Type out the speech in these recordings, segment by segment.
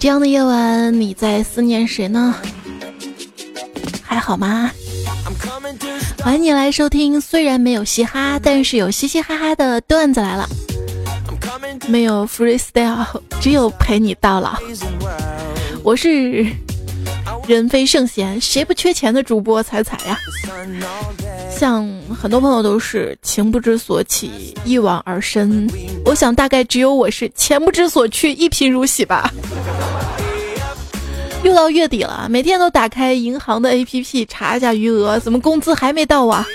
这样的夜晚，你在思念谁呢？还好吗？欢迎你来收听，虽然没有嘻哈，但是有嘻嘻哈哈的段子来了。没有 freestyle，只有陪你到老。我是人非圣贤，谁不缺钱的主播彩彩呀。像很多朋友都是情不知所起，一往而深。我想大概只有我是钱不知所去，一贫如洗吧。又到月底了，每天都打开银行的 APP 查一下余额，怎么工资还没到啊？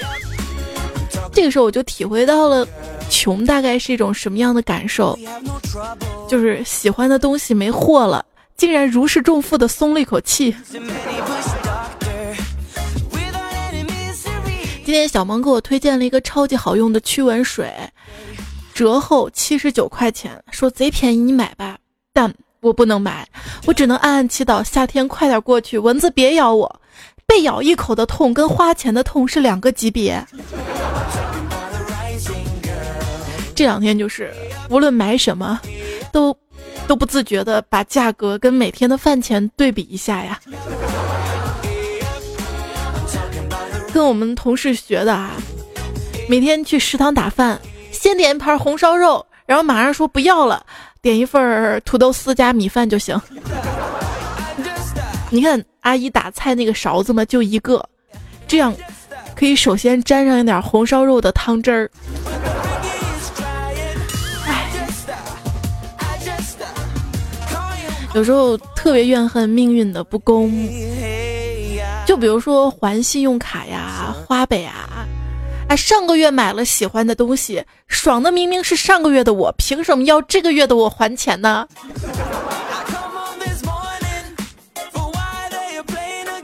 这个时候我就体会到了，穷大概是一种什么样的感受，就是喜欢的东西没货了，竟然如释重负的松了一口气。今天小萌给我推荐了一个超级好用的驱蚊水，折后七十九块钱，说贼便宜，你买吧。但我不能买，我只能暗暗祈祷夏天快点过去，蚊子别咬我。被咬一口的痛跟花钱的痛是两个级别。这两天就是无论买什么，都都不自觉的把价格跟每天的饭钱对比一下呀。跟我们同事学的啊，每天去食堂打饭，先点一盘红烧肉，然后马上说不要了，点一份土豆丝加米饭就行。你看阿姨打菜那个勺子嘛，就一个，这样可以首先沾上一点红烧肉的汤汁儿。有时候特别怨恨命运的不公。就比如说还信用卡呀、花呗啊，上个月买了喜欢的东西，爽的明明是上个月的我，凭什么要这个月的我还钱呢？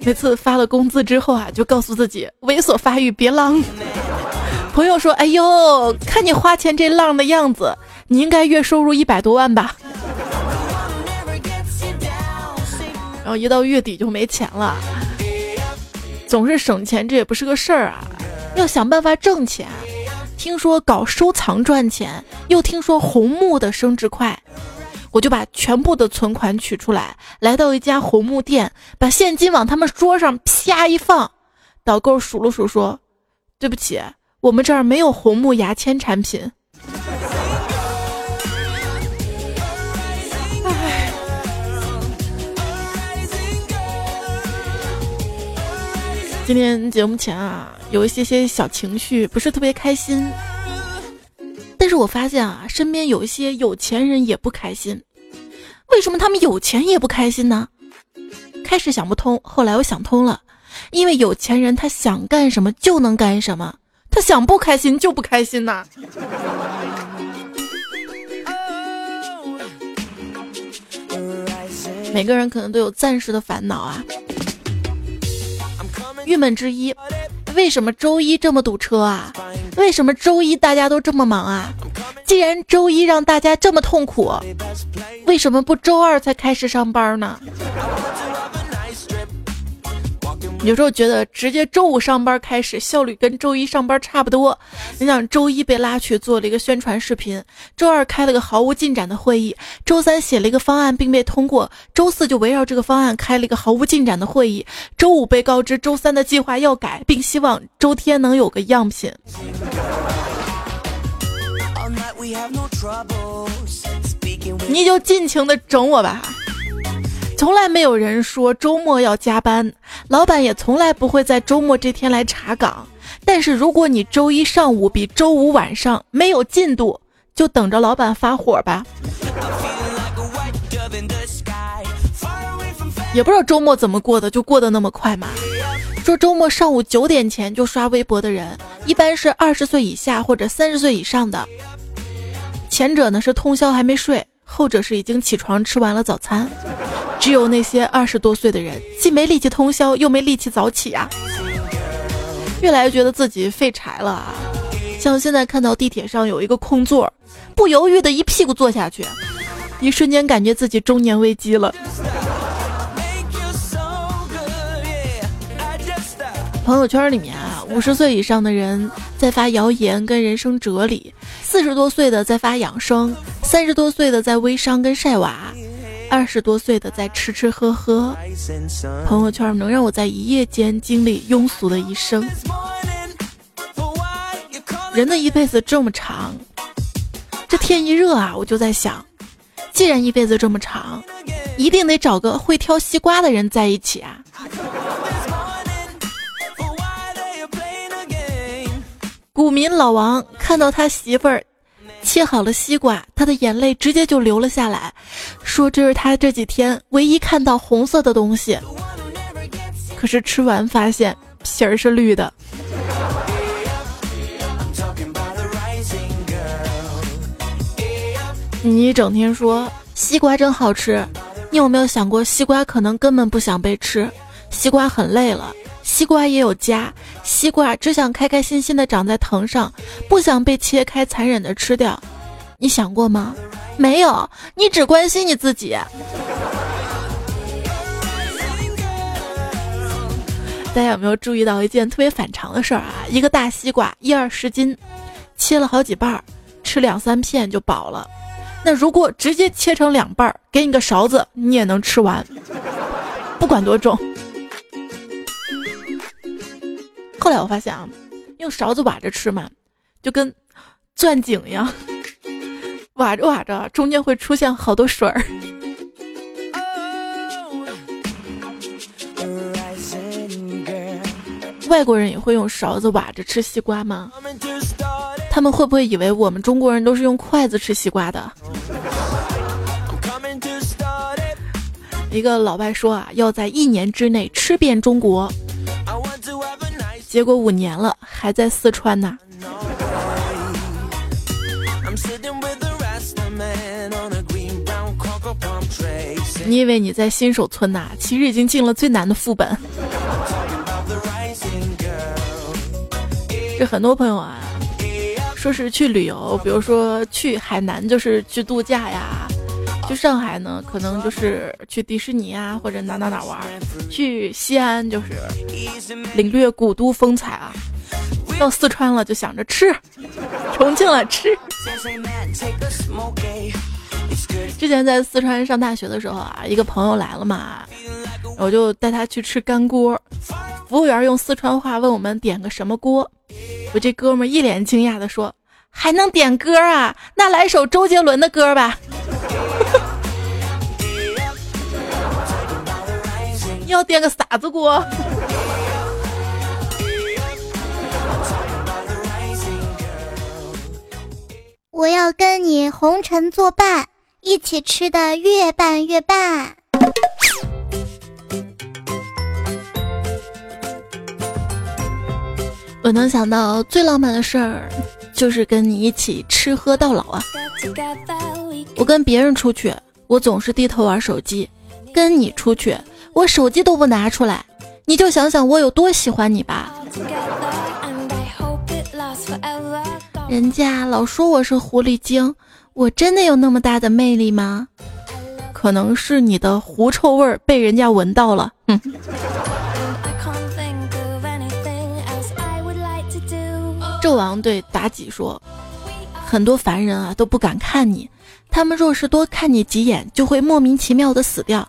每次发了工资之后啊，就告诉自己猥琐发育别浪。朋友说：“哎呦，看你花钱这浪的样子，你应该月收入一百多万吧？”然后一到月底就没钱了。总是省钱，这也不是个事儿啊！要想办法挣钱。听说搞收藏赚钱，又听说红木的升值快，我就把全部的存款取出来，来到一家红木店，把现金往他们桌上啪一放，导购数了数说：“对不起，我们这儿没有红木牙签产品。”今天节目前啊，有一些些小情绪，不是特别开心。但是我发现啊，身边有一些有钱人也不开心。为什么他们有钱也不开心呢？开始想不通，后来我想通了，因为有钱人他想干什么就能干什么，他想不开心就不开心呐。每个人可能都有暂时的烦恼啊。郁闷之一，为什么周一这么堵车啊？为什么周一大家都这么忙啊？既然周一让大家这么痛苦，为什么不周二才开始上班呢？有时候觉得直接周五上班开始效率跟周一上班差不多。你想，周一被拉去做了一个宣传视频，周二开了个毫无进展的会议，周三写了一个方案并被通过，周四就围绕这个方案开了一个毫无进展的会议，周五被告知周三的计划要改，并希望周天能有个样品。你就尽情的整我吧。从来没有人说周末要加班，老板也从来不会在周末这天来查岗。但是如果你周一上午比周五晚上没有进度，就等着老板发火吧。也不知道周末怎么过的，就过得那么快嘛。说周末上午九点前就刷微博的人，一般是二十岁以下或者三十岁以上的。前者呢是通宵还没睡，后者是已经起床吃完了早餐。只有那些二十多岁的人，既没力气通宵，又没力气早起啊！越来越觉得自己废柴了啊！像现在看到地铁上有一个空座，不犹豫的一屁股坐下去，一瞬间感觉自己中年危机了。朋友圈里面啊，五十岁以上的人在发谣言跟人生哲理，四十多岁的在发养生，三十多岁的在微商跟晒娃。二十多岁的在吃吃喝喝，朋友圈能让我在一夜间经历庸俗的一生。人的一辈子这么长，这天一热啊，我就在想，既然一辈子这么长，一定得找个会挑西瓜的人在一起啊。股民老王看到他媳妇儿切好了西瓜，他的眼泪直接就流了下来，说这是他这几天唯一看到红色的东西。可是吃完发现皮儿是绿的。你整天说西瓜真好吃，你有没有想过西瓜可能根本不想被吃？西瓜很累了。西瓜也有家，西瓜只想开开心心的长在藤上，不想被切开残忍的吃掉。你想过吗？没有，你只关心你自己。大家有没有注意到一件特别反常的事儿啊？一个大西瓜一二十斤，切了好几瓣儿，吃两三片就饱了。那如果直接切成两半儿，给你个勺子，你也能吃完，不管多重。后来我发现啊，用勺子挖着吃嘛，就跟钻井一样，挖着挖着，中间会出现好多水儿。外国人也会用勺子挖着吃西瓜吗？他们会不会以为我们中国人都是用筷子吃西瓜的？一个老外说啊，要在一年之内吃遍中国。结果五年了，还在四川呢。你以为你在新手村呐？其实已经进了最难的副本。这很多朋友啊，说是去旅游，比如说去海南就是去度假呀。去上海呢，可能就是去迪士尼啊，或者哪哪哪玩；去西安就是领略古都风采啊。到四川了就想着吃，重庆了吃。之前在四川上大学的时候啊，一个朋友来了嘛，我就带他去吃干锅。服务员用四川话问我们点个什么锅，我这哥们一脸惊讶的说：“还能点歌啊？那来首周杰伦的歌吧。” 要点个啥子锅？我要跟你红尘作伴，一起吃的越拌越拌。我能想到最浪漫的事儿，就是跟你一起吃喝到老啊！我跟别人出去，我总是低头玩手机；跟你出去。我手机都不拿出来，你就想想我有多喜欢你吧。人家老说我是狐狸精，我真的有那么大的魅力吗？可能是你的狐臭味被人家闻到了。哼。纣王对妲己说：“很多凡人啊都不敢看你，他们若是多看你几眼，就会莫名其妙的死掉。”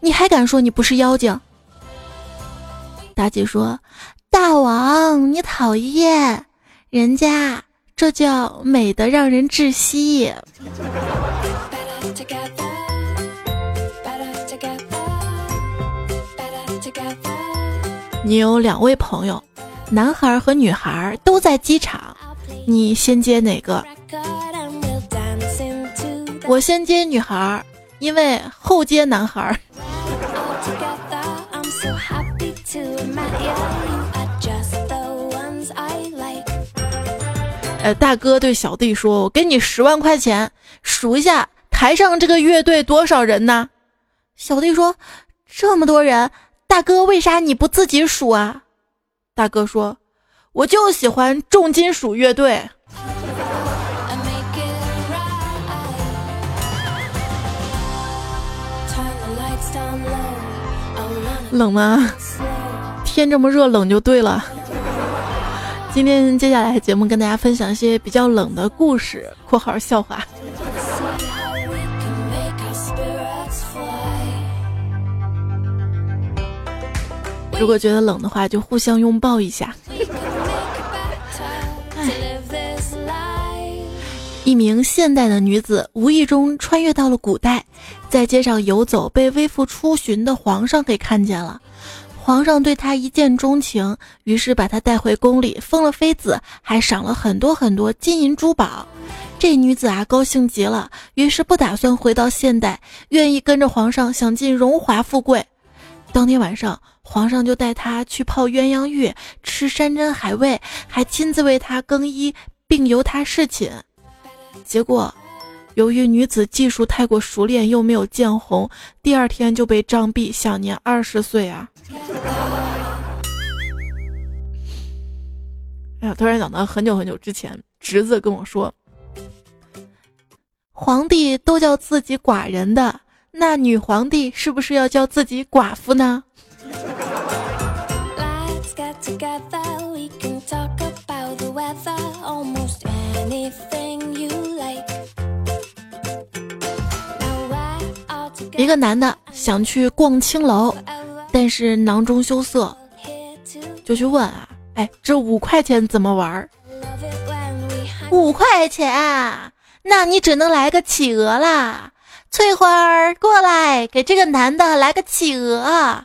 你还敢说你不是妖精？妲己说：“大王，你讨厌，人家这叫美的让人窒息。”你有两位朋友，男孩和女孩都在机场，你先接哪个？我先接女孩，因为后接男孩。呃，大哥对小弟说：“我给你十万块钱，数一下台上这个乐队多少人呢？”小弟说：“这么多人，大哥为啥你不自己数啊？”大哥说：“我就喜欢重金属乐队。” 冷吗？天这么热，冷就对了。今天接下来的节目跟大家分享一些比较冷的故事括号笑话如果觉得冷的话就互相拥抱一下。一名现代的女子无意中穿越到了古代在街上游走被微服出巡的皇上给看见了。皇上对她一见钟情，于是把她带回宫里，封了妃子，还赏了很多很多金银珠宝。这女子啊，高兴极了，于是不打算回到现代，愿意跟着皇上享尽荣华富贵。当天晚上，皇上就带她去泡鸳鸯浴，吃山珍海味，还亲自为她更衣，并由她侍寝。结果，由于女子技术太过熟练，又没有见红，第二天就被杖毙，享年二十岁啊！哎呀，突然想到很久很久之前，侄子跟我说，皇帝都叫自己寡人的，那女皇帝是不是要叫自己寡妇呢？一个男的想去逛青楼，但是囊中羞涩，就去问啊，哎，这五块钱怎么玩？五块钱，那你只能来个企鹅啦！翠花儿过来，给这个男的来个企鹅。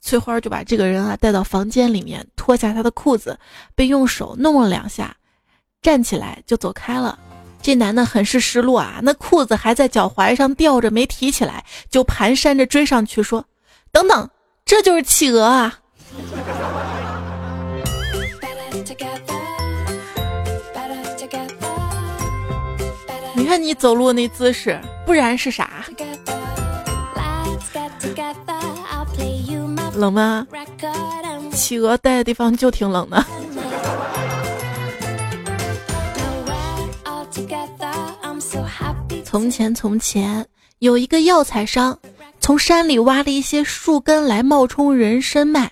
翠花就把这个人啊带到房间里面，脱下他的裤子，并用手弄了两下，站起来就走开了。这男的很是失落啊，那裤子还在脚踝上吊着没提起来，就蹒跚着追上去说：“等等，这就是企鹅啊！”你看你走路那姿势，不然是啥？冷吗？企鹅待的地方就挺冷的。从前，从前有一个药材商，从山里挖了一些树根来冒充人参卖，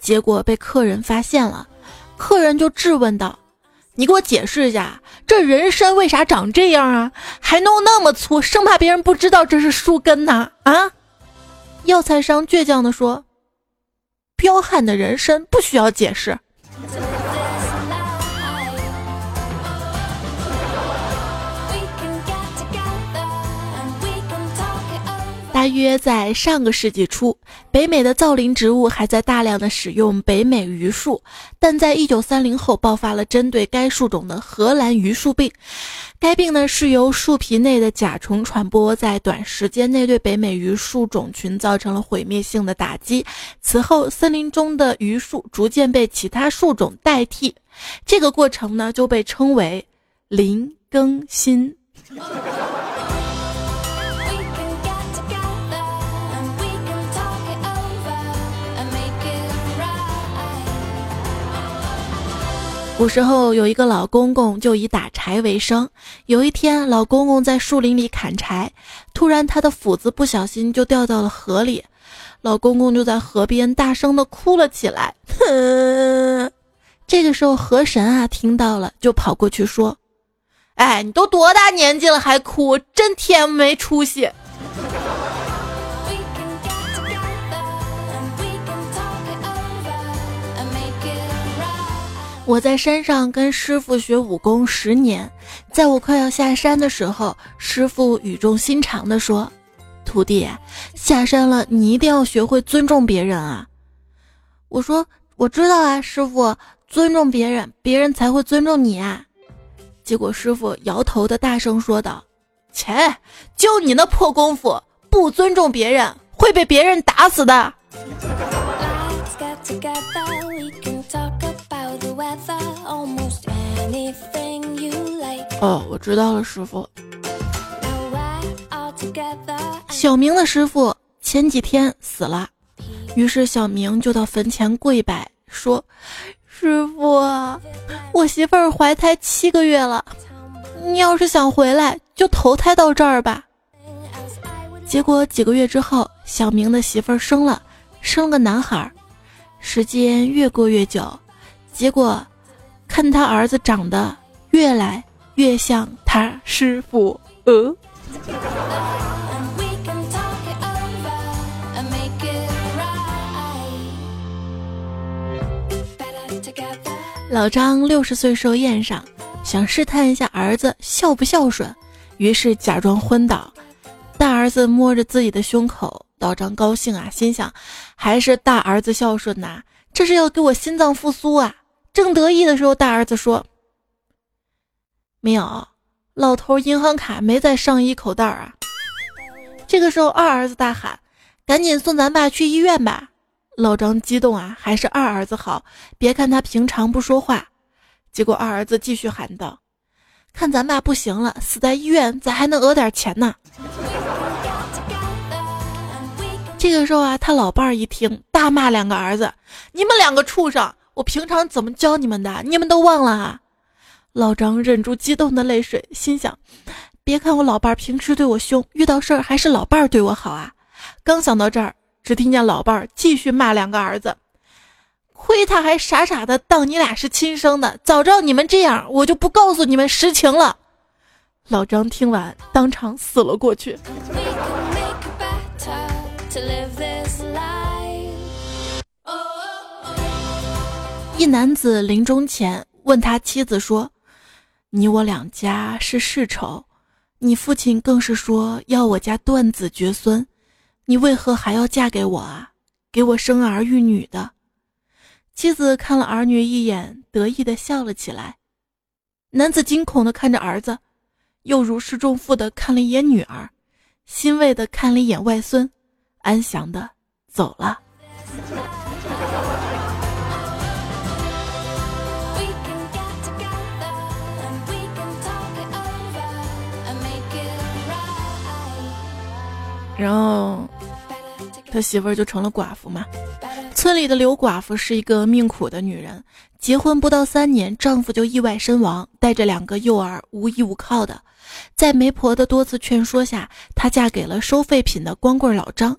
结果被客人发现了。客人就质问道：“你给我解释一下，这人参为啥长这样啊？还弄那么粗，生怕别人不知道这是树根呢？”啊！药材商倔强地说：“彪悍的人参不需要解释。”大约在上个世纪初，北美的造林植物还在大量的使用北美榆树，但在一九三零后爆发了针对该树种的荷兰榆树病。该病呢是由树皮内的甲虫传播，在短时间内对北美榆树种群造成了毁灭性的打击。此后，森林中的榆树逐渐被其他树种代替，这个过程呢就被称为林更新。古时候有一个老公公，就以打柴为生。有一天，老公公在树林里砍柴，突然他的斧子不小心就掉到了河里，老公公就在河边大声的哭了起来。这个时候，河神啊听到了，就跑过去说：“哎，你都多大年纪了还哭，真天没出息。”我在山上跟师傅学武功十年，在我快要下山的时候，师傅语重心长地说：“徒弟，下山了，你一定要学会尊重别人啊！”我说：“我知道啊，师傅，尊重别人，别人才会尊重你啊。”结果师傅摇头的大声说道：“切，就你那破功夫，不尊重别人会被别人打死的。”哦，我知道了，师傅。小明的师傅前几天死了，于是小明就到坟前跪拜，说：“师傅，我媳妇儿怀胎七个月了，你要是想回来，就投胎到这儿吧。”结果几个月之后，小明的媳妇儿生了，生了个男孩。时间越过越久，结果看他儿子长得越来。越像他师傅，呃。老张六十岁寿宴上，想试探一下儿子孝不孝顺，于是假装昏倒。大儿子摸着自己的胸口，老张高兴啊，心想还是大儿子孝顺呐，这是要给我心脏复苏啊！正得意的时候，大儿子说：“没有，老头银行卡没在上衣口袋啊。”这个时候，二儿子大喊：“赶紧送咱爸去医院吧！”老张激动啊，还是二儿子好，别看他平常不说话。结果二儿子继续喊道：“看咱爸不行了，死在医院，咱还能讹点钱呢。”这个时候啊，他老伴儿一听，大骂两个儿子：“你们两个畜生！我平常怎么教你们的？你们都忘了啊！”老张忍住激动的泪水，心想：“别看我老伴儿平时对我凶，遇到事儿还是老伴儿对我好啊！”刚想到这儿。只听见老伴儿继续骂两个儿子：“亏他还傻傻的当你俩是亲生的，早知道你们这样，我就不告诉你们实情了。”老张听完，当场死了过去。一男子临终前问他妻子说：“你我两家是世仇，你父亲更是说要我家断子绝孙。”你为何还要嫁给我啊？给我生儿育女的妻子看了儿女一眼，得意的笑了起来。男子惊恐的看着儿子，又如释重负的看了一眼女儿，欣慰的看了一眼外孙，安详的走了。然后。他媳妇儿就成了寡妇嘛。村里的刘寡妇是一个命苦的女人，结婚不到三年，丈夫就意外身亡，带着两个幼儿，无依无靠的。在媒婆的多次劝说下，她嫁给了收废品的光棍老张。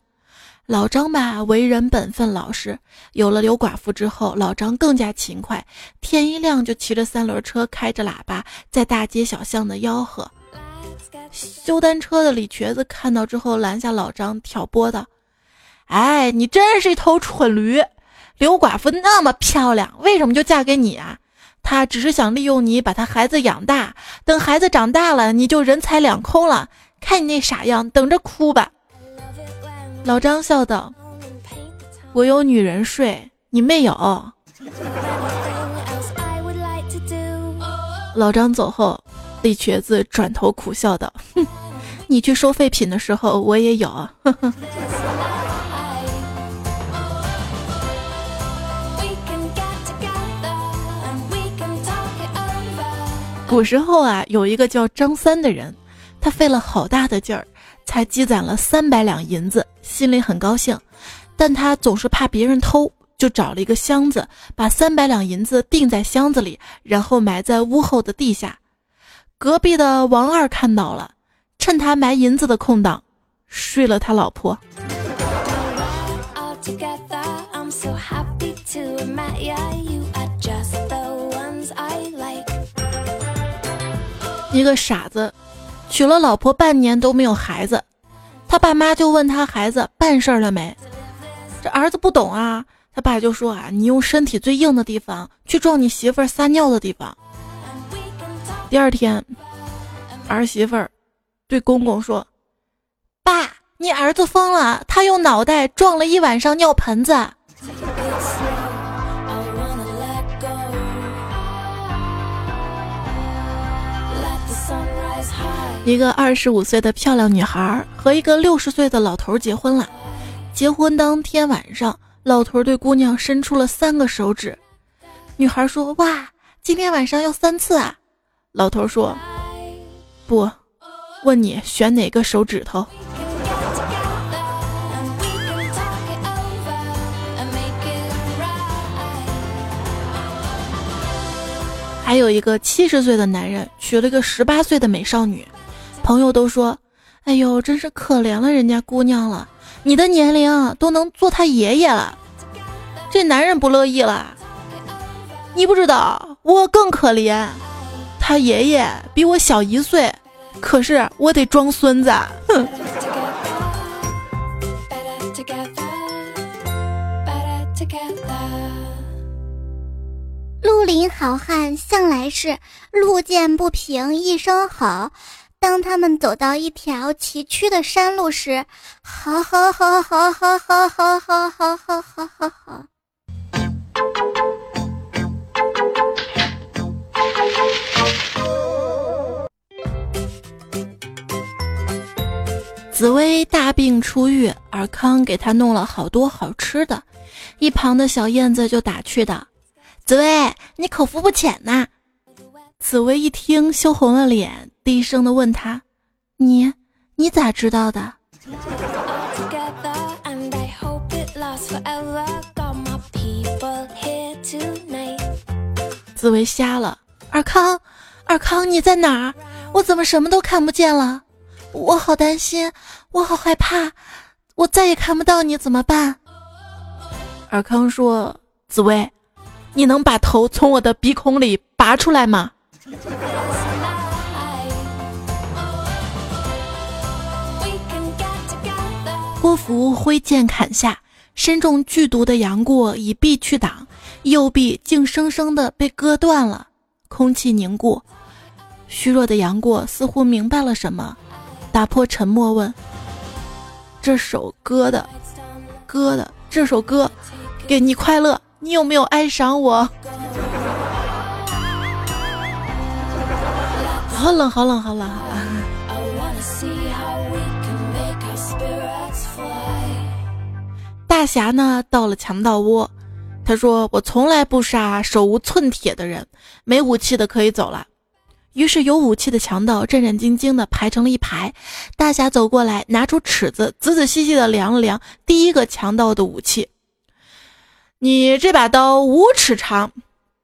老张吧，为人本分老实。有了刘寡妇之后，老张更加勤快，天一亮就骑着三轮车，开着喇叭，在大街小巷的吆喝。修单车的李瘸子看到之后，拦下老张，挑拨道。哎，你真是一头蠢驴！刘寡妇那么漂亮，为什么就嫁给你啊？她只是想利用你把她孩子养大，等孩子长大了，你就人财两空了。看你那傻样，等着哭吧。老张笑道：“我有女人睡，你没有。”老张走后，李瘸子转头苦笑道：“哼，你去收废品的时候，我也有。”呵呵。古时候啊，有一个叫张三的人，他费了好大的劲儿，才积攒了三百两银子，心里很高兴。但他总是怕别人偷，就找了一个箱子，把三百两银子钉在箱子里，然后埋在屋后的地下。隔壁的王二看到了，趁他埋银子的空档，睡了他老婆。一个傻子，娶了老婆半年都没有孩子，他爸妈就问他孩子办事了没？这儿子不懂啊，他爸就说啊，你用身体最硬的地方去撞你媳妇儿撒尿的地方。第二天，儿媳妇儿对公公说：“爸，你儿子疯了，他用脑袋撞了一晚上尿盆子。”一个二十五岁的漂亮女孩和一个六十岁的老头结婚了。结婚当天晚上，老头对姑娘伸出了三个手指。女孩说：“哇，今天晚上要三次啊！”老头说：“不，问你选哪个手指头。”还有一个七十岁的男人娶了个十八岁的美少女。朋友都说：“哎呦，真是可怜了人家姑娘了，你的年龄都能做他爷爷了。”这男人不乐意了，你不知道我更可怜，他爷爷比我小一岁，可是我得装孙子。哼。绿林好汉向来是路见不平一声吼。当他们走到一条崎岖的山路时，好好好好好好好好好好好好紫薇大病初愈，尔康给她弄了好多好吃的。一旁的小燕子就打趣道：“紫薇，你口福不浅呐。”紫薇一听，羞红了脸，低声的问他：“你，你咋知道的？”紫薇瞎了，尔康，尔康你在哪儿？我怎么什么都看不见了？我好担心，我好害怕，我再也看不到你怎么办？尔康说：“紫薇，你能把头从我的鼻孔里拔出来吗？” 郭芙挥剑砍下，身中剧毒的杨过以臂去挡，右臂竟生生的被割断了。空气凝固，虚弱的杨过似乎明白了什么，打破沉默问：“这首歌的，歌的这首歌，给你快乐，你有没有爱上我？”好冷，好冷，好冷，好冷！大侠呢？到了强盗窝，他说：“我从来不杀手无寸铁的人，没武器的可以走了。”于是有武器的强盗战战兢兢的排成了一排。大侠走过来，拿出尺子，仔仔细细的量了量第一个强盗的武器：“你这把刀五尺长，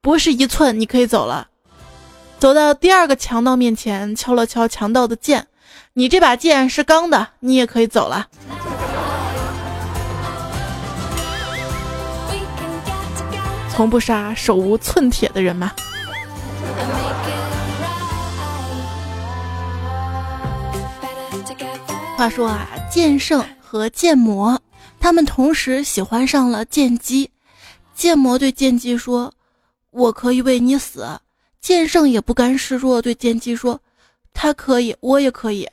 不是一寸，你可以走了。”走到第二个强盗面前，敲了敲强盗的剑：“你这把剑是钢的，你也可以走了。”从不杀手无寸铁的人吗？话说啊，剑圣和剑魔他们同时喜欢上了剑姬。剑魔对剑姬说：“我可以为你死。”剑圣也不甘示弱，对剑姬说：“他可以，我也可以。”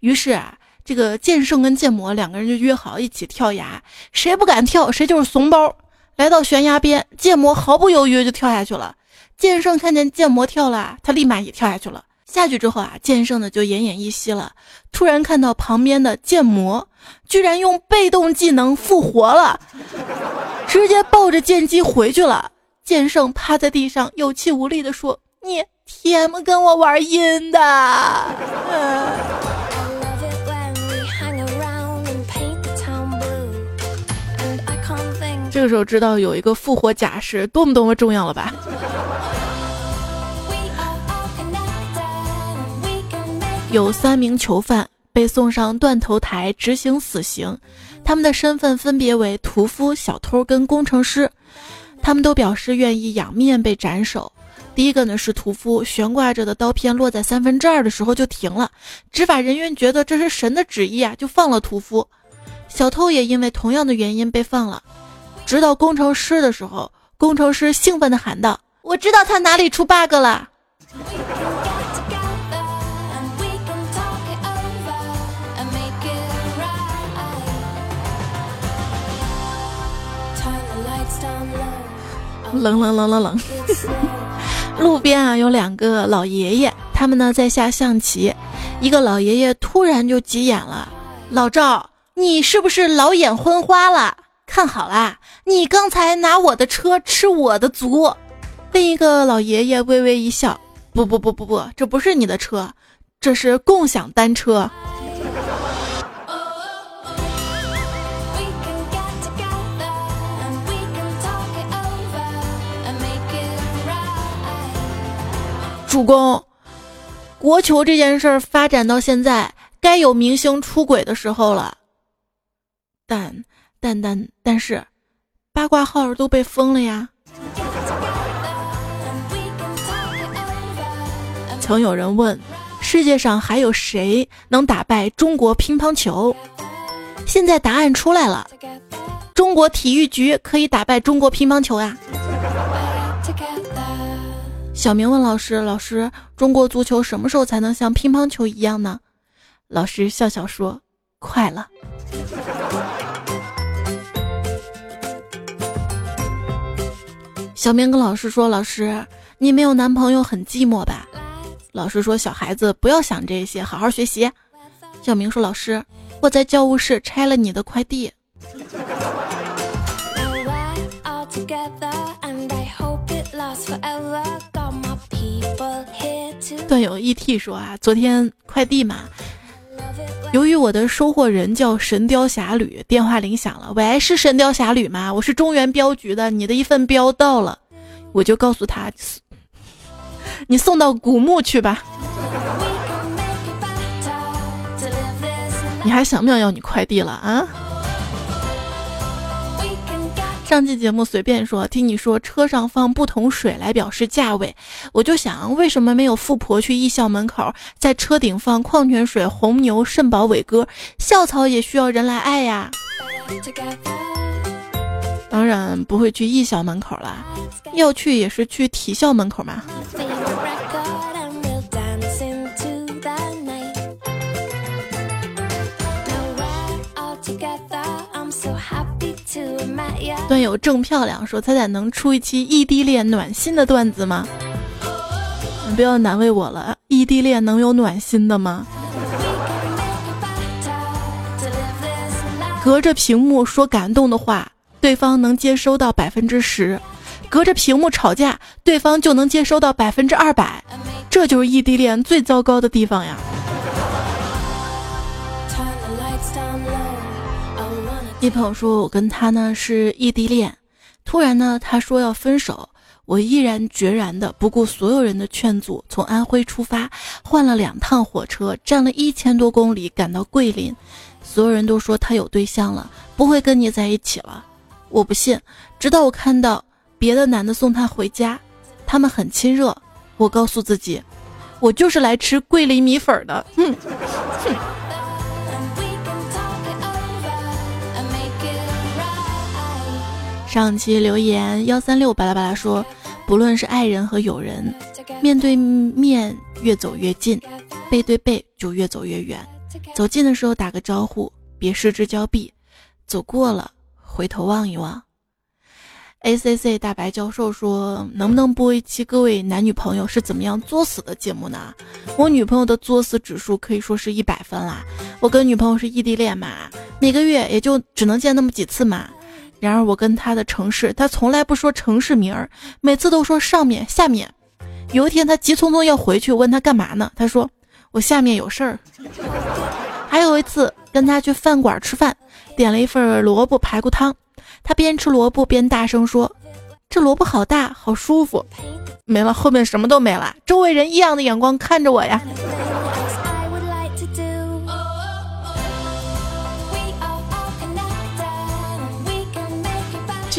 于是啊，这个剑圣跟剑魔两个人就约好一起跳崖，谁不敢跳，谁就是怂包。来到悬崖边，剑魔毫不犹豫就跳下去了。剑圣看见剑魔跳了，他立马也跳下去了。下去之后啊，剑圣呢就奄奄一息了。突然看到旁边的剑魔居然用被动技能复活了，直接抱着剑姬回去了。剑圣趴在地上，有气无力地说。你 TM 跟我玩阴的，这个时候知道有一个复活甲是多么多么重要了吧？有三名囚犯被送上断头台执行死刑，他们的身份分别为屠夫、小偷跟工程师，他们都表示愿意仰面被斩首。第一个呢是屠夫，悬挂着的刀片落在三分之二的时候就停了，执法人员觉得这是神的旨意啊，就放了屠夫。小偷也因为同样的原因被放了。直到工程师的时候，工程师兴奋地喊道：“我知道他哪里出 bug 了。”冷冷冷冷冷。路边啊，有两个老爷爷，他们呢在下象棋。一个老爷爷突然就急眼了：“老赵，你是不是老眼昏花了？看好啦，你刚才拿我的车吃我的足。”另一个老爷爷微微一笑：“不不不不不，这不是你的车，这是共享单车。”主公，国球这件事儿发展到现在，该有明星出轨的时候了。但但但但是，八卦号都被封了呀。曾有人问，世界上还有谁能打败中国乒乓球？现在答案出来了，中国体育局可以打败中国乒乓球呀。小明问老师：“老师，中国足球什么时候才能像乒乓球一样呢？”老师笑笑说：“快了。”小明跟老师说：“老师，你没有男朋友很寂寞吧？”老师说：“小孩子不要想这些，好好学习。”小明说：“老师，我在教务室拆了你的快递。”段友 ET 说啊，昨天快递嘛，由于我的收货人叫神雕侠侣，电话铃响了，喂，是神雕侠侣吗？我是中原镖局的，你的一份镖到了，我就告诉他，你送到古墓去吧。你还想不想要你快递了啊？上期节目随便说，听你说车上放不同水来表示价位，我就想为什么没有富婆去艺校门口在车顶放矿泉水、红牛、肾宝、伟哥，校草也需要人来爱呀。当然不会去艺校门口啦，要去也是去体校门口嘛。段友正漂亮说：“彩彩能出一期异地恋暖心的段子吗？你不要难为我了，异地恋能有暖心的吗？隔着屏幕说感动的话，对方能接收到百分之十；隔着屏幕吵架，对方就能接收到百分之二百。这就是异地恋最糟糕的地方呀！”一朋友说：“我跟他呢是异地恋，突然呢他说要分手，我毅然决然的不顾所有人的劝阻，从安徽出发，换了两趟火车，站了一千多公里赶到桂林。所有人都说他有对象了，不会跟你在一起了。我不信，直到我看到别的男的送他回家，他们很亲热。我告诉自己，我就是来吃桂林米粉的。哼，哼。”上期留言幺三六巴拉巴拉说，不论是爱人和友人，面对面越走越近，背对背就越走越远。走近的时候打个招呼，别失之交臂；走过了，回头望一望。A C C 大白教授说，能不能播一期各位男女朋友是怎么样作死的节目呢？我女朋友的作死指数可以说是一百分啦。我跟女朋友是异地恋嘛，每个月也就只能见那么几次嘛。然而我跟他的城市，他从来不说城市名儿，每次都说上面下面。有一天他急匆匆要回去，问他干嘛呢？他说我下面有事儿。还有一次跟他去饭馆吃饭，点了一份萝卜排骨汤，他边吃萝卜边大声说：“这萝卜好大，好舒服。”没了，后面什么都没了。周围人异样的眼光看着我呀。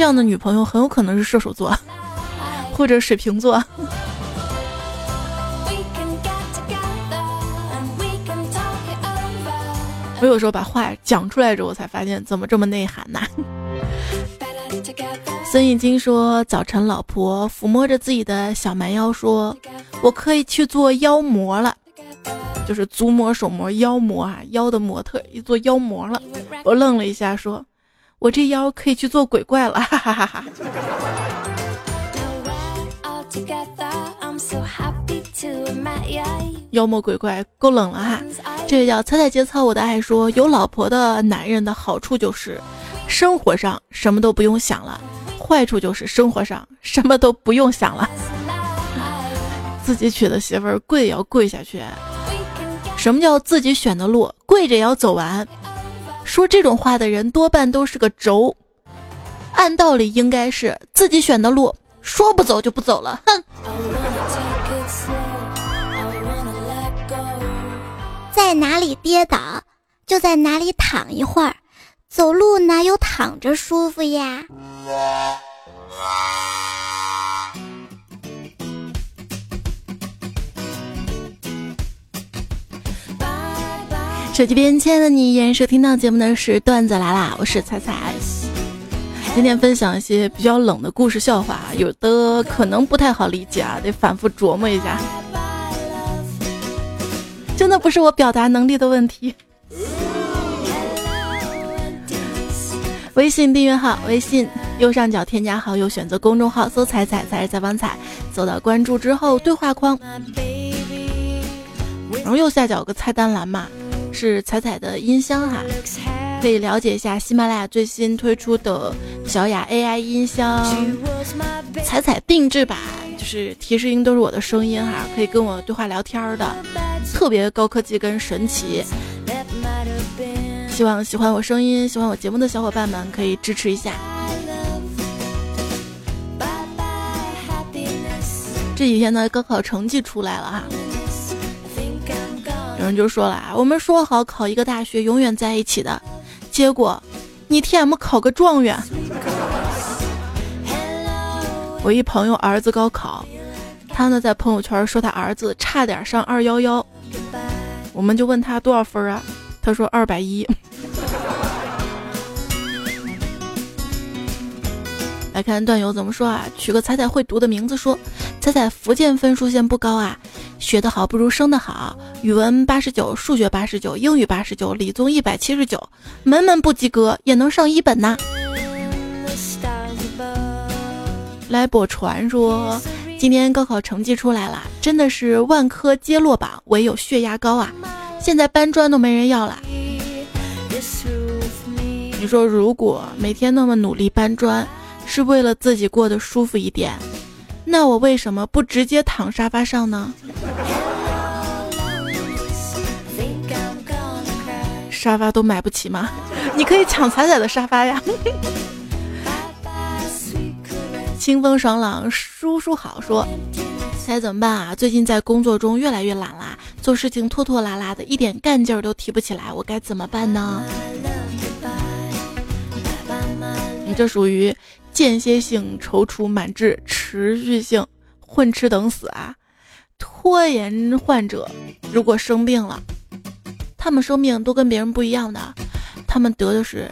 这样的女朋友很有可能是射手座，或者水瓶座。我有时候把话讲出来之后，我才发现怎么这么内涵呢。孙艺金说：“早晨，老婆抚摸着自己的小蛮腰，说我可以去做妖模了，就是足模、手模、妖模啊，妖的模特一做妖模了。”我愣了一下，说。我这腰可以去做鬼怪了，哈哈哈哈！妖魔鬼怪够冷了哈。这个叫猜猜节操，我的爱说，有老婆的男人的好处就是生活上什么都不用想了，坏处就是生活上什么都不用想了。自己娶的媳妇儿跪也要跪下去。什么叫自己选的路，跪着也要走完？说这种话的人多半都是个轴，按道理应该是自己选的路，说不走就不走了。哼，在哪里跌倒，就在哪里躺一会儿，走路哪有躺着舒服呀？手机边，亲爱的你，依然收听到节目的是段子来啦，我是彩彩。今天分享一些比较冷的故事笑话，有的可能不太好理解啊，得反复琢磨一下。真的不是我表达能力的问题。微信订阅号，微信右上角添加好友，选择公众号，搜“彩彩才是采访彩”，走到关注之后，对话框，然后右下角有个菜单栏嘛，是彩彩的音箱哈，可以了解一下喜马拉雅最新推出的小雅 AI 音箱，彩彩定制版，就是提示音都是我的声音哈，可以跟我对话聊天的，特别高科技跟神奇。希望喜欢我声音、喜欢我节目的小伙伴们可以支持一下。这几天呢，高考成绩出来了哈，有人就说了啊，我们说好考一个大学永远在一起的，结果你 TM 考个状元。我一朋友儿子高考，他呢在朋友圈说他儿子差点上二幺幺，我们就问他多少分啊？他说二百一。来看段友怎么说啊？取个彩彩会读的名字说，彩彩福建分数线不高啊，学得好不如生得好。语文八十九，数学八十九，英语八十九，理综一百七十九，门门不及格也能上一本呐。来播传说，今天高考成绩出来了，真的是万科皆落榜，唯有血压高啊！现在搬砖都没人要了。你说如果每天那么努力搬砖？是为了自己过得舒服一点，那我为什么不直接躺沙发上呢？沙发都买不起吗？你可以抢彩彩的沙发呀！清风爽朗，叔叔好说，猜怎么办啊？最近在工作中越来越懒啦，做事情拖拖拉拉的，一点干劲儿都提不起来，我该怎么办呢？你这属于。间歇性踌躇满志，持续性混吃等死啊！拖延患者如果生病了，他们生病都跟别人不一样的，他们得的是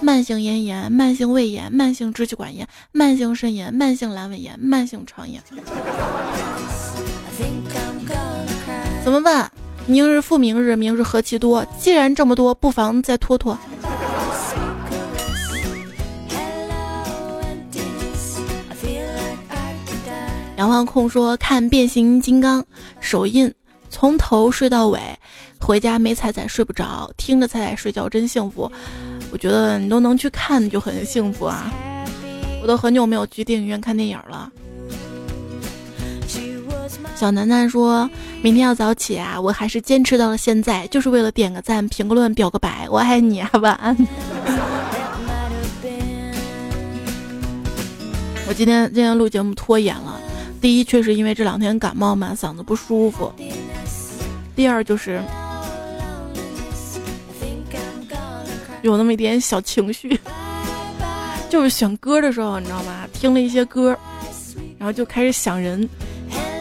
慢性咽炎、慢性胃炎、慢性支气管炎、慢性肾炎、慢性阑尾炎、慢性肠炎。怎么办？明日复明日，明日何其多！既然这么多，不妨再拖拖。杨万空说：“看变形金刚首映，从头睡到尾，回家没彩彩睡不着，听着彩彩睡觉真幸福。我觉得你都能去看，就很幸福啊！我都很久没有去电影院看电影了。”小楠楠说：“明天要早起啊，我还是坚持到了现在，就是为了点个赞、评个论、表个白，我爱你啊！晚安。”我今天今天录节目拖延了。第一，确实因为这两天感冒嘛，嗓子不舒服。第二，就是有那么一点小情绪，就是选歌的时候，你知道吗？听了一些歌，然后就开始想人，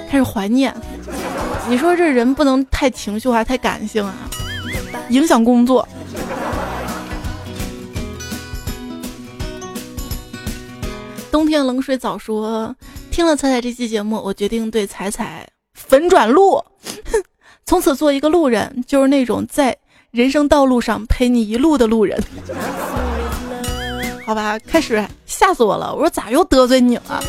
开始怀念。你说这人不能太情绪化、太感性啊，影响工作。冬天冷水澡说。听了彩彩这期节目，我决定对彩彩粉转路，从此做一个路人，就是那种在人生道路上陪你一路的路人。好吧，开始吓死我了，我说咋又得罪你了？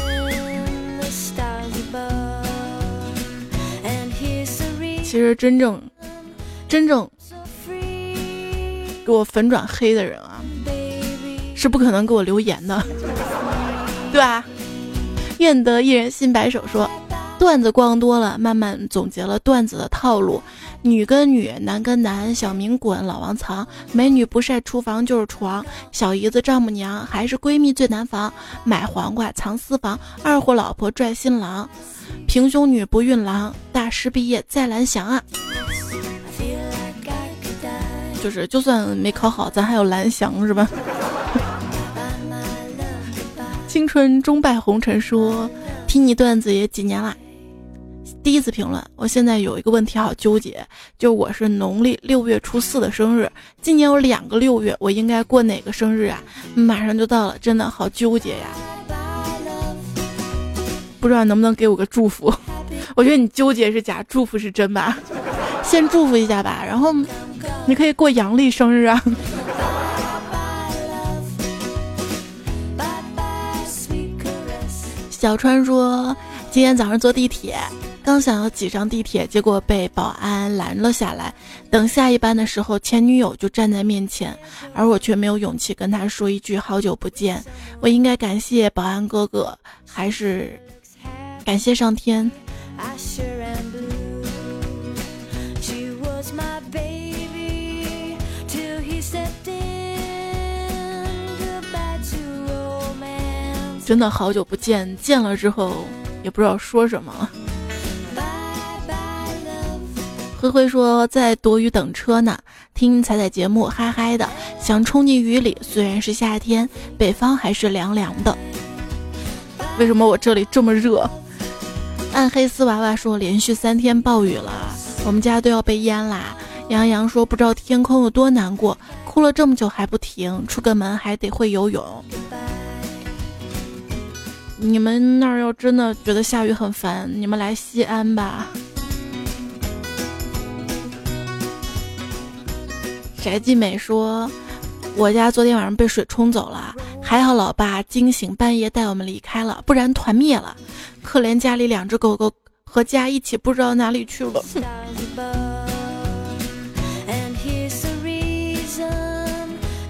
其实真正真正给我粉转黑的人啊，是不可能给我留言的，对吧？愿得一人心白首说，段子逛多了，慢慢总结了段子的套路：女跟女，男跟男，小明滚，老王藏，美女不晒厨房就是床，小姨子丈母娘还是闺蜜最难防，买黄瓜藏私房，二货老婆拽新郎，平胸女不孕郎，大师毕业再蓝翔啊！就是就算没考好，咱还有蓝翔是吧？青春终败红尘说，听你段子也几年了，第一次评论，我现在有一个问题好纠结，就我是农历六月初四的生日，今年有两个六月，我应该过哪个生日啊？马上就到了，真的好纠结呀！不知道能不能给我个祝福？我觉得你纠结是假，祝福是真吧？先祝福一下吧，然后你可以过阳历生日啊。小川说，今天早上坐地铁。刚想要挤上地铁，结果被保安拦了下来。等下一班的时候，前女友就站在面前，而我却没有勇气跟她说一句“好久不见”。我应该感谢保安哥哥，还是感谢上天？真的好久不见，见了之后也不知道说什么了。灰灰说在躲雨等车呢，听彩彩节目嗨嗨的，想冲进雨里。虽然是夏天，北方还是凉凉的。为什么我这里这么热？暗黑丝娃娃说连续三天暴雨了，我们家都要被淹啦。杨洋说不知道天空有多难过，哭了这么久还不停，出个门还得会游泳。你们那儿要真的觉得下雨很烦，你们来西安吧。翟继美说：“我家昨天晚上被水冲走了，还好老爸惊醒半夜带我们离开了，不然团灭了。可怜家里两只狗狗和家一起不知道哪里去了。”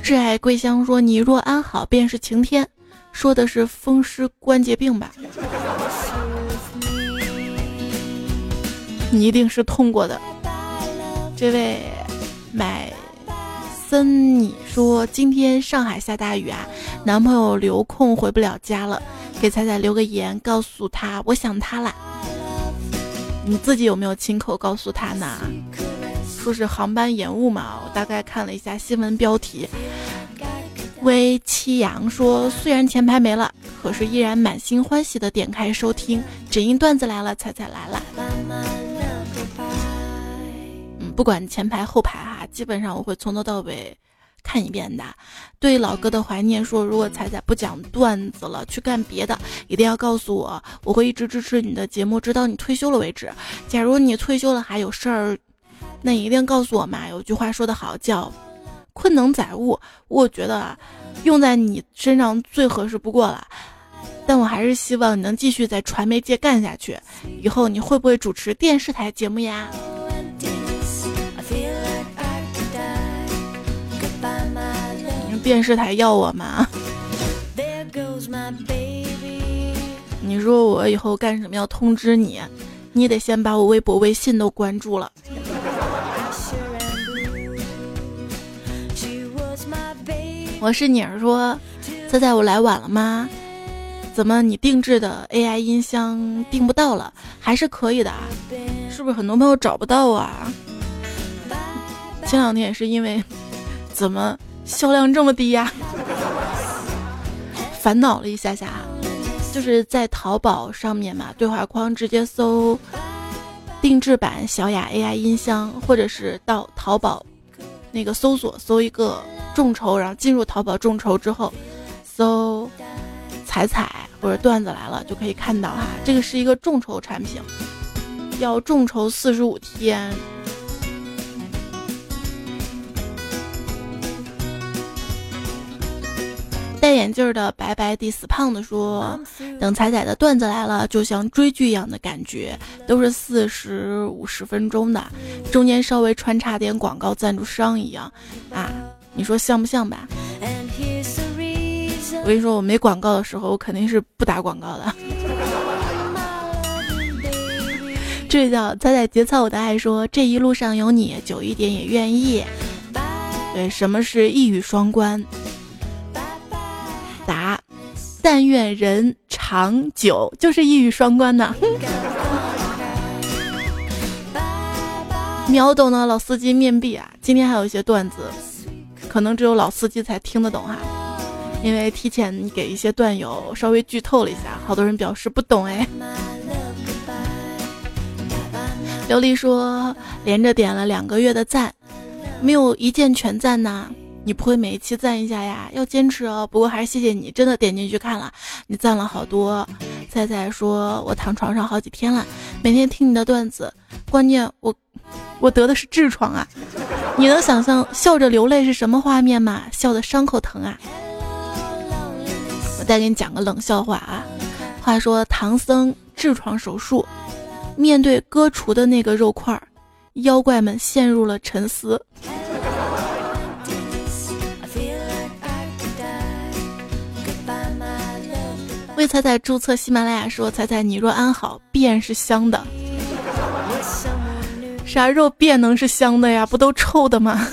挚爱桂香说：“你若安好，便是晴天。”说的是风湿关节病吧？你一定是痛过的。这位买。森，你说今天上海下大雨啊，男朋友留空回不了家了，给彩彩留个言，告诉他我想他啦。你自己有没有亲口告诉他呢？说是航班延误嘛，我大概看了一下新闻标题。微七阳说，虽然前排没了，可是依然满心欢喜的点开收听，只因段子来了，彩彩来了。嗯不管前排后排哈，基本上我会从头到尾看一遍的。对老哥的怀念说，如果彩彩不讲段子了，去干别的，一定要告诉我，我会一直支持你的节目，直到你退休了为止。假如你退休了还有事儿，那你一定告诉我嘛。有句话说得好，叫“困能载物”，我觉得啊用在你身上最合适不过了。但我还是希望你能继续在传媒界干下去。以后你会不会主持电视台节目呀？电视台要我吗？你说我以后干什么要通知你，你得先把我微博、微信都关注了。我是你儿说，猜猜我来晚了吗？怎么你定制的 AI 音箱订不到了？还是可以的啊？是不是很多朋友找不到啊？前两天也是因为 怎么？销量这么低呀，烦恼了一下下，就是在淘宝上面嘛，对话框直接搜定制版小雅 AI 音箱，或者是到淘宝那个搜索搜一个众筹，然后进入淘宝众筹之后，搜彩彩或者段子来了就可以看到哈，这个是一个众筹产品，要众筹四十五天。戴眼镜的白白的死胖子说：“等彩彩的段子来了，就像追剧一样的感觉，都是四十五十分钟的，中间稍微穿插点广告赞助商一样，啊，你说像不像吧？我跟你说，我没广告的时候，我肯定是不打广告的。这叫彩彩节操我的爱说，这一路上有你，久一点也愿意。对，什么是一语双关？”答：但愿人长久，就是一语双关呢。秒懂的老司机面壁啊！今天还有一些段子，可能只有老司机才听得懂哈，因为提前给一些段友稍微剧透了一下，好多人表示不懂哎。琉璃说连着点了两个月的赞，没有一键全赞呐。你不会每一期赞一下呀？要坚持哦。不过还是谢谢你，真的点进去看了，你赞了好多。菜菜说：“我躺床上好几天了，每天听你的段子，关键我我得的是痔疮啊！你能想象笑着流泪是什么画面吗？笑的伤口疼啊！”我再给你讲个冷笑话啊。话说唐僧痔疮手术，面对割除的那个肉块，妖怪们陷入了沉思。为彩彩注册喜马拉雅说：“彩彩，你若安好，便是香的。啥肉便能是香的呀？不都臭的吗？”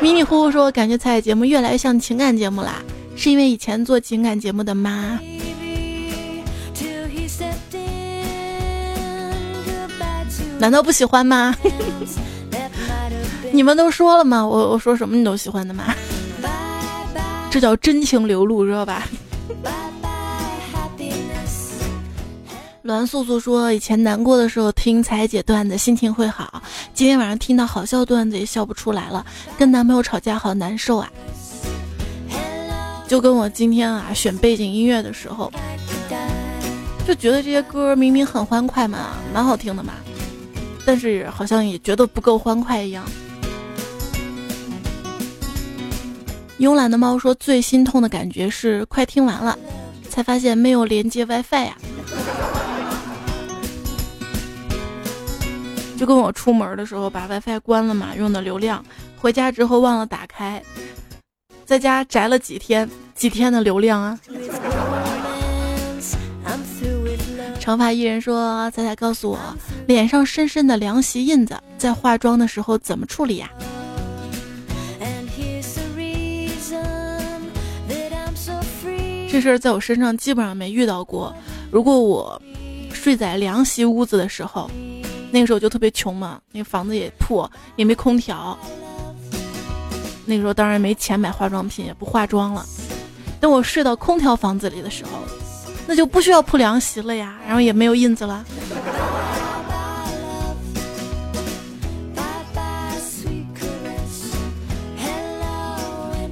迷迷糊糊说：“感觉彩彩节目越来越像情感节目啦，是因为以前做情感节目的吗？难道不喜欢吗？你们都说了吗？我我说什么你都喜欢的吗？这叫真情流露，知道吧？”栾素素说：“以前难过的时候听彩姐段子，心情会好。今天晚上听到好笑段子也笑不出来了，跟男朋友吵架好难受啊！就跟我今天啊选背景音乐的时候，就觉得这些歌明明很欢快嘛，蛮好听的嘛，但是好像也觉得不够欢快一样。”慵懒的猫说：“最心痛的感觉是快听完了，才发现没有连接 WiFi 呀。”就跟我出门的时候把 WiFi 关了嘛，用的流量，回家之后忘了打开，在家宅了几天，几天的流量啊！长发艺人说：“仔仔告诉我，脸上深深的凉席印子，在化妆的时候怎么处理呀？”这事儿在我身上基本上没遇到过。如果我睡在凉席屋子的时候。那个时候就特别穷嘛，那个房子也破，也没空调。那个时候当然没钱买化妆品，也不化妆了。等我睡到空调房子里的时候，那就不需要铺凉席了呀，然后也没有印子了。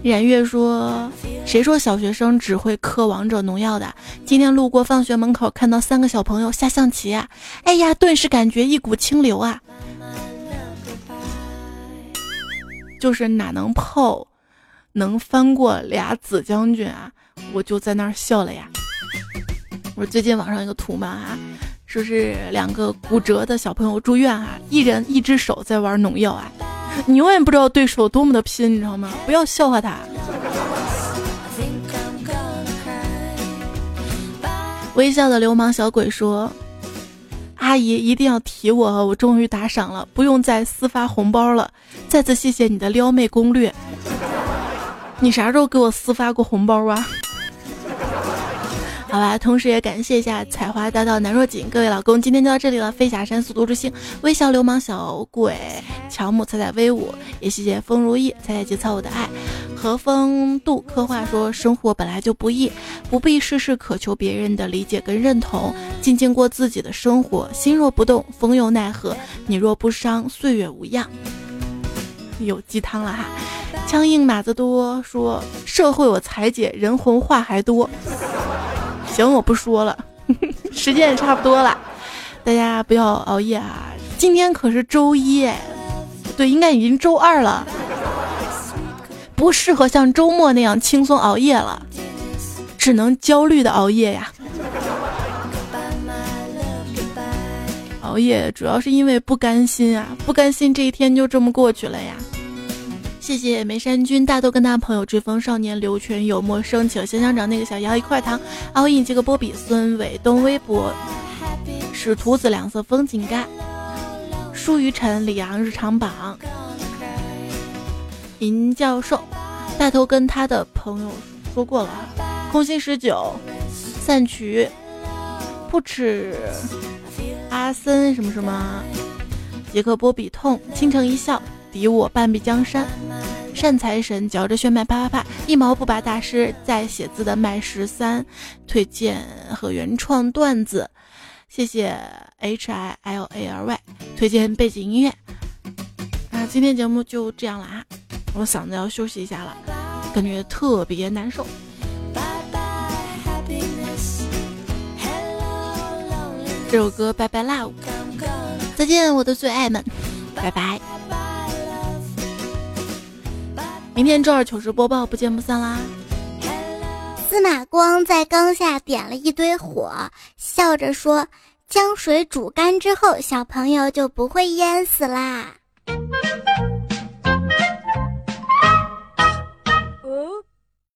冉月说。谁说小学生只会磕王者荣耀的？今天路过放学门口，看到三个小朋友下象棋啊！哎呀，顿时感觉一股清流啊！就是哪能炮能翻过俩子将军啊？我就在那儿笑了呀。我最近网上一个图嘛啊，说是两个骨折的小朋友住院啊，一人一只手在玩农药啊！你永远不知道对手多么的拼，你知道吗？不要笑话他。微笑的流氓小鬼说：“阿姨一定要提我，我终于打赏了，不用再私发红包了。再次谢谢你的撩妹攻略。你啥时候给我私发过红包啊？”好吧，同时也感谢一下采花大盗南若锦各位老公，今天就到这里了。飞霞山速度之星，微笑流氓小鬼，乔木彩彩威武，也谢谢风如意彩彩节操我的爱，和风度刻画说生活本来就不易，不必事事渴求别人的理解跟认同，静静过自己的生活，心若不动，风又奈何？你若不伤，岁月无恙。有鸡汤了哈，枪硬马子多说社会我彩姐人红话还多。行，我不说了，时间也差不多了，大家不要熬夜啊！今天可是周一，对，应该已经周二了，不适合像周末那样轻松熬夜了，只能焦虑的熬夜呀。熬夜主要是因为不甘心啊，不甘心这一天就这么过去了呀。谢谢梅山君、大豆跟他朋友追风少年刘全有陌生请香香长那个小妖一块糖，奥印杰克波比孙伟东微博使徒子两色风景盖，舒于晨李阳日常榜，银教授大头跟他的朋友说过了，空心十九散曲不耻阿森什么什么杰克波比痛倾城一笑。敌我半壁江山，善财神嚼着血脉啪啪啪，一毛不拔大师在写字的麦十三推荐和原创段子，谢谢 H I L A R Y 推荐背景音乐。那今天节目就这样了啊，我嗓子要休息一下了，感觉特别难受。这首歌《拜拜 Love》，再见我的最爱们，拜拜。明天周二糗事播报，不见不散啦！司马光在缸下点了一堆火，笑着说：“将水煮干之后，小朋友就不会淹死啦。”